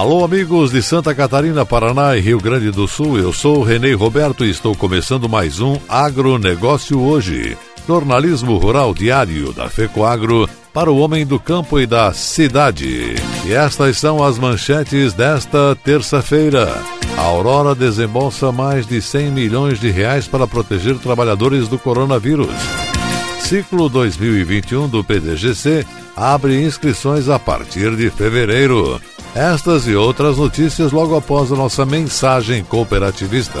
Alô, amigos de Santa Catarina, Paraná e Rio Grande do Sul. Eu sou Renê Roberto e estou começando mais um Agronegócio Hoje. Jornalismo rural diário da FECOAGro para o homem do campo e da cidade. E estas são as manchetes desta terça-feira. A Aurora desembolsa mais de 100 milhões de reais para proteger trabalhadores do coronavírus. Ciclo 2021 do PDGC abre inscrições a partir de fevereiro. Estas e outras notícias logo após a nossa mensagem cooperativista.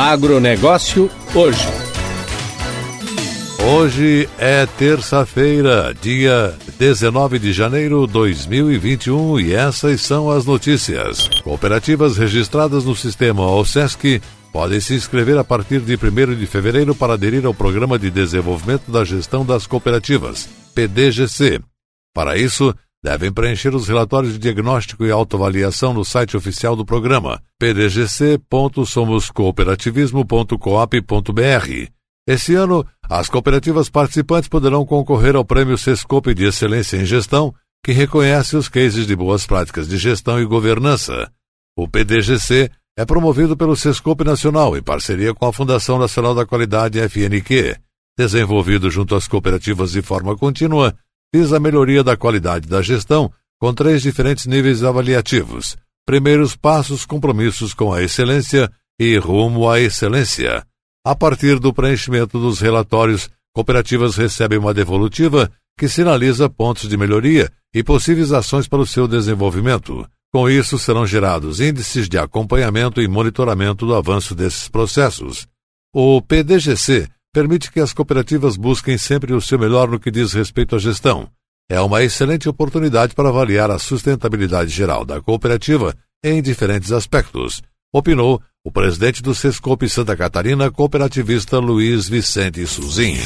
Agronegócio hoje. Hoje é terça-feira, dia 19 de janeiro de 2021 e essas são as notícias. Cooperativas registradas no sistema OSESC podem se inscrever a partir de 1 de fevereiro para aderir ao Programa de Desenvolvimento da Gestão das Cooperativas, PDGC. Para isso, devem preencher os relatórios de diagnóstico e autoavaliação no site oficial do programa, pdgc.somoscooperativismo.coop.br. Esse ano, as cooperativas participantes poderão concorrer ao Prêmio Sescope de Excelência em Gestão, que reconhece os cases de boas práticas de gestão e governança. O PDGC é promovido pelo Sescope Nacional em parceria com a Fundação Nacional da Qualidade FNQ, desenvolvido junto às cooperativas de forma contínua visa a melhoria da qualidade da gestão com três diferentes níveis avaliativos: primeiros passos, compromissos com a excelência e rumo à excelência. A partir do preenchimento dos relatórios, cooperativas recebem uma devolutiva que sinaliza pontos de melhoria e possíveis ações para o seu desenvolvimento. Com isso, serão gerados índices de acompanhamento e monitoramento do avanço desses processos. O PDGC permite que as cooperativas busquem sempre o seu melhor no que diz respeito à gestão. É uma excelente oportunidade para avaliar a sustentabilidade geral da cooperativa em diferentes aspectos, opinou o presidente do Sescope Santa Catarina, cooperativista Luiz Vicente Suzin.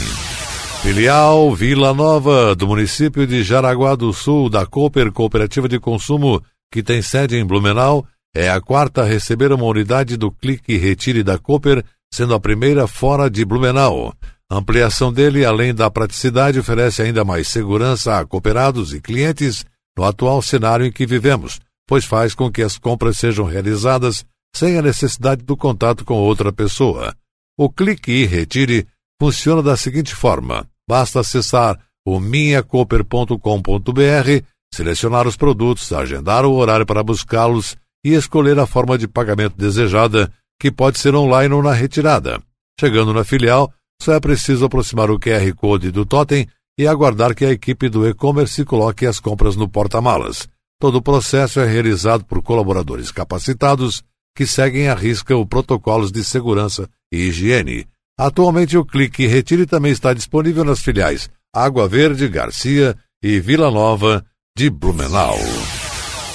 Filial Vila Nova, do município de Jaraguá do Sul, da Cooper Cooperativa de Consumo, que tem sede em Blumenau, é a quarta a receber uma unidade do Clique Retire da Cooper sendo a primeira fora de Blumenau. A ampliação dele, além da praticidade, oferece ainda mais segurança a cooperados e clientes no atual cenário em que vivemos, pois faz com que as compras sejam realizadas sem a necessidade do contato com outra pessoa. O clique e retire funciona da seguinte forma: basta acessar o minhacooper.com.br, selecionar os produtos, agendar o horário para buscá-los e escolher a forma de pagamento desejada que pode ser online ou na retirada. Chegando na filial, só é preciso aproximar o QR Code do totem e aguardar que a equipe do e-commerce coloque as compras no porta-malas. Todo o processo é realizado por colaboradores capacitados que seguem à risca os protocolos de segurança e higiene. Atualmente, o Clique Retire também está disponível nas filiais Água Verde, Garcia e Vila Nova de Blumenau.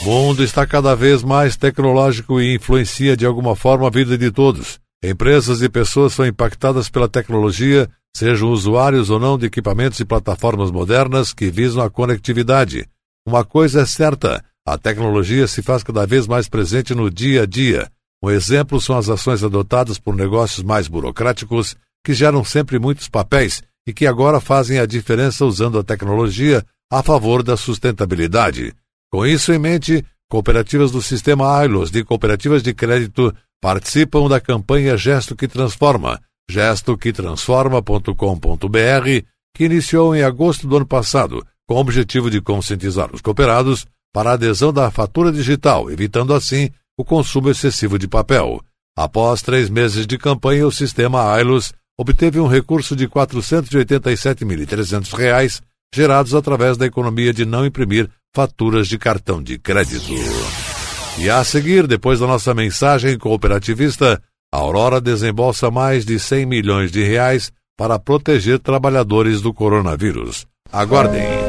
O mundo está cada vez mais tecnológico e influencia de alguma forma a vida de todos. Empresas e pessoas são impactadas pela tecnologia, sejam usuários ou não de equipamentos e plataformas modernas que visam a conectividade. Uma coisa é certa: a tecnologia se faz cada vez mais presente no dia a dia. Um exemplo são as ações adotadas por negócios mais burocráticos, que geram sempre muitos papéis e que agora fazem a diferença usando a tecnologia a favor da sustentabilidade. Com isso em mente, cooperativas do sistema AILOS de cooperativas de crédito participam da campanha Gesto que Transforma, gestoquetransforma.com.br, que iniciou em agosto do ano passado, com o objetivo de conscientizar os cooperados para a adesão da fatura digital, evitando assim o consumo excessivo de papel. Após três meses de campanha, o sistema AILOS obteve um recurso de R$ 487.300 gerados através da economia de não imprimir faturas de cartão de crédito. E a seguir, depois da nossa mensagem cooperativista, a Aurora desembolsa mais de 100 milhões de reais para proteger trabalhadores do coronavírus. Aguardem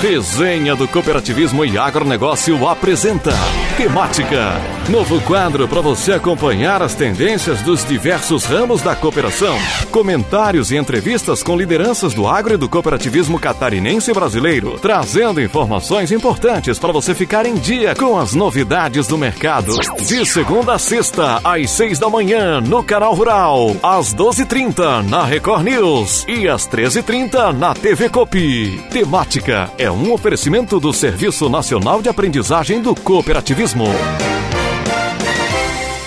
Resenha do Cooperativismo e Agronegócio apresenta Temática. Novo quadro para você acompanhar as tendências dos diversos ramos da cooperação. Comentários e entrevistas com lideranças do agro e do cooperativismo catarinense brasileiro, trazendo informações importantes para você ficar em dia com as novidades do mercado. De segunda a sexta, às seis da manhã, no Canal Rural, às doze e trinta, na Record News e às treze e trinta, na TV Copi. Temática é um oferecimento do Serviço Nacional de Aprendizagem do Cooperativismo.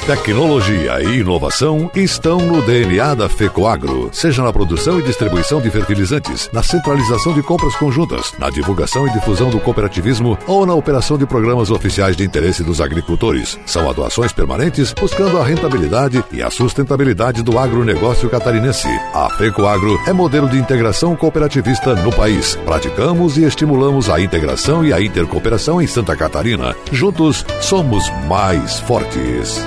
Tecnologia e inovação estão no DNA da FECOAGRO, seja na produção e distribuição de fertilizantes, na centralização de compras conjuntas, na divulgação e difusão do cooperativismo ou na operação de programas oficiais de interesse dos agricultores. São atuações permanentes buscando a rentabilidade e a sustentabilidade do agronegócio catarinense. A FECOAGRO é modelo de integração cooperativista no país. Praticamos e estimulamos a integração e a intercooperação em Santa Catarina. Juntos, somos mais fortes.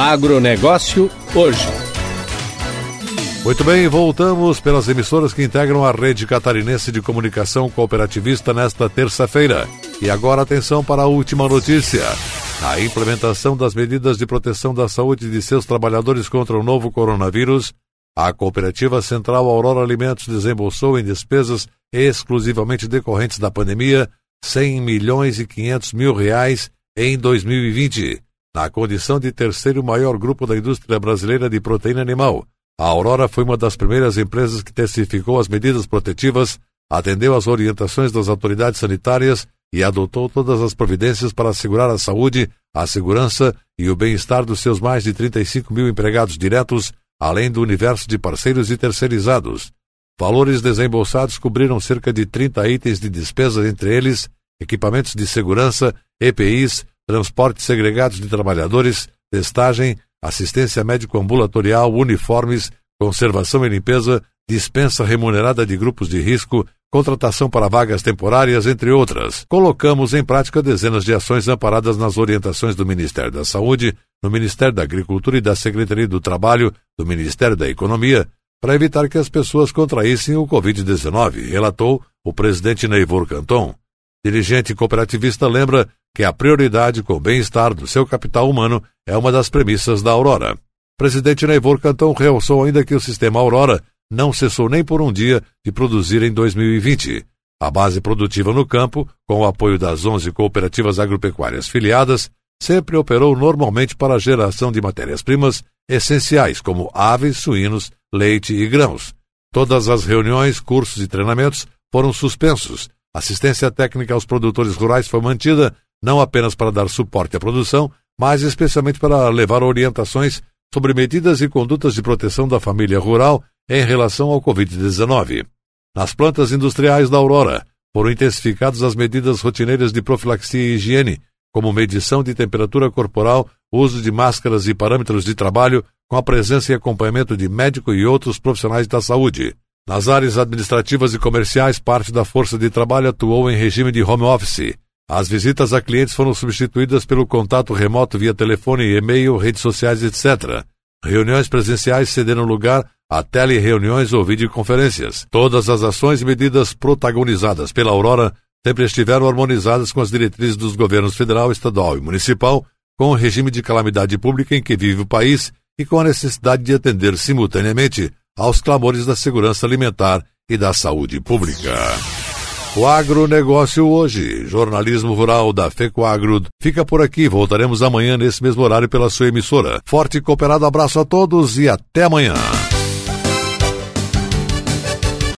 Agronegócio hoje. Muito bem, voltamos pelas emissoras que integram a rede catarinense de comunicação cooperativista nesta terça-feira. E agora atenção para a última notícia. A implementação das medidas de proteção da saúde de seus trabalhadores contra o novo coronavírus, a Cooperativa Central Aurora Alimentos desembolsou em despesas exclusivamente decorrentes da pandemia 100 milhões e 500 mil reais em 2020 na condição de terceiro maior grupo da indústria brasileira de proteína animal. A Aurora foi uma das primeiras empresas que testificou as medidas protetivas, atendeu às orientações das autoridades sanitárias e adotou todas as providências para assegurar a saúde, a segurança e o bem-estar dos seus mais de 35 mil empregados diretos, além do universo de parceiros e terceirizados. Valores desembolsados cobriram cerca de 30 itens de despesa, entre eles equipamentos de segurança, EPIs, transportes segregados de trabalhadores, testagem, assistência médico-ambulatorial, uniformes, conservação e limpeza, dispensa remunerada de grupos de risco, contratação para vagas temporárias, entre outras. Colocamos em prática dezenas de ações amparadas nas orientações do Ministério da Saúde, do Ministério da Agricultura e da Secretaria do Trabalho, do Ministério da Economia, para evitar que as pessoas contraíssem o Covid-19, relatou o presidente Neivor Canton. Dirigente cooperativista lembra que a prioridade com o bem-estar do seu capital humano é uma das premissas da Aurora. Presidente Neivor Cantão realçou ainda que o sistema Aurora não cessou nem por um dia de produzir em 2020. A base produtiva no campo, com o apoio das 11 cooperativas agropecuárias filiadas, sempre operou normalmente para a geração de matérias-primas essenciais como aves, suínos, leite e grãos. Todas as reuniões, cursos e treinamentos foram suspensos. Assistência técnica aos produtores rurais foi mantida não apenas para dar suporte à produção, mas especialmente para levar orientações sobre medidas e condutas de proteção da família rural em relação ao Covid-19. Nas plantas industriais da Aurora, foram intensificadas as medidas rotineiras de profilaxia e higiene, como medição de temperatura corporal, uso de máscaras e parâmetros de trabalho, com a presença e acompanhamento de médico e outros profissionais da saúde. Nas áreas administrativas e comerciais, parte da força de trabalho atuou em regime de home office. As visitas a clientes foram substituídas pelo contato remoto via telefone, e-mail, redes sociais, etc. Reuniões presenciais cederam lugar a tele-reuniões ou videoconferências. Todas as ações e medidas protagonizadas pela Aurora sempre estiveram harmonizadas com as diretrizes dos governos federal, estadual e municipal, com o regime de calamidade pública em que vive o país e com a necessidade de atender simultaneamente aos clamores da segurança alimentar e da saúde pública. O agronegócio hoje, jornalismo rural da FECOAGRO, fica por aqui. Voltaremos amanhã nesse mesmo horário pela sua emissora. Forte e cooperado abraço a todos e até amanhã.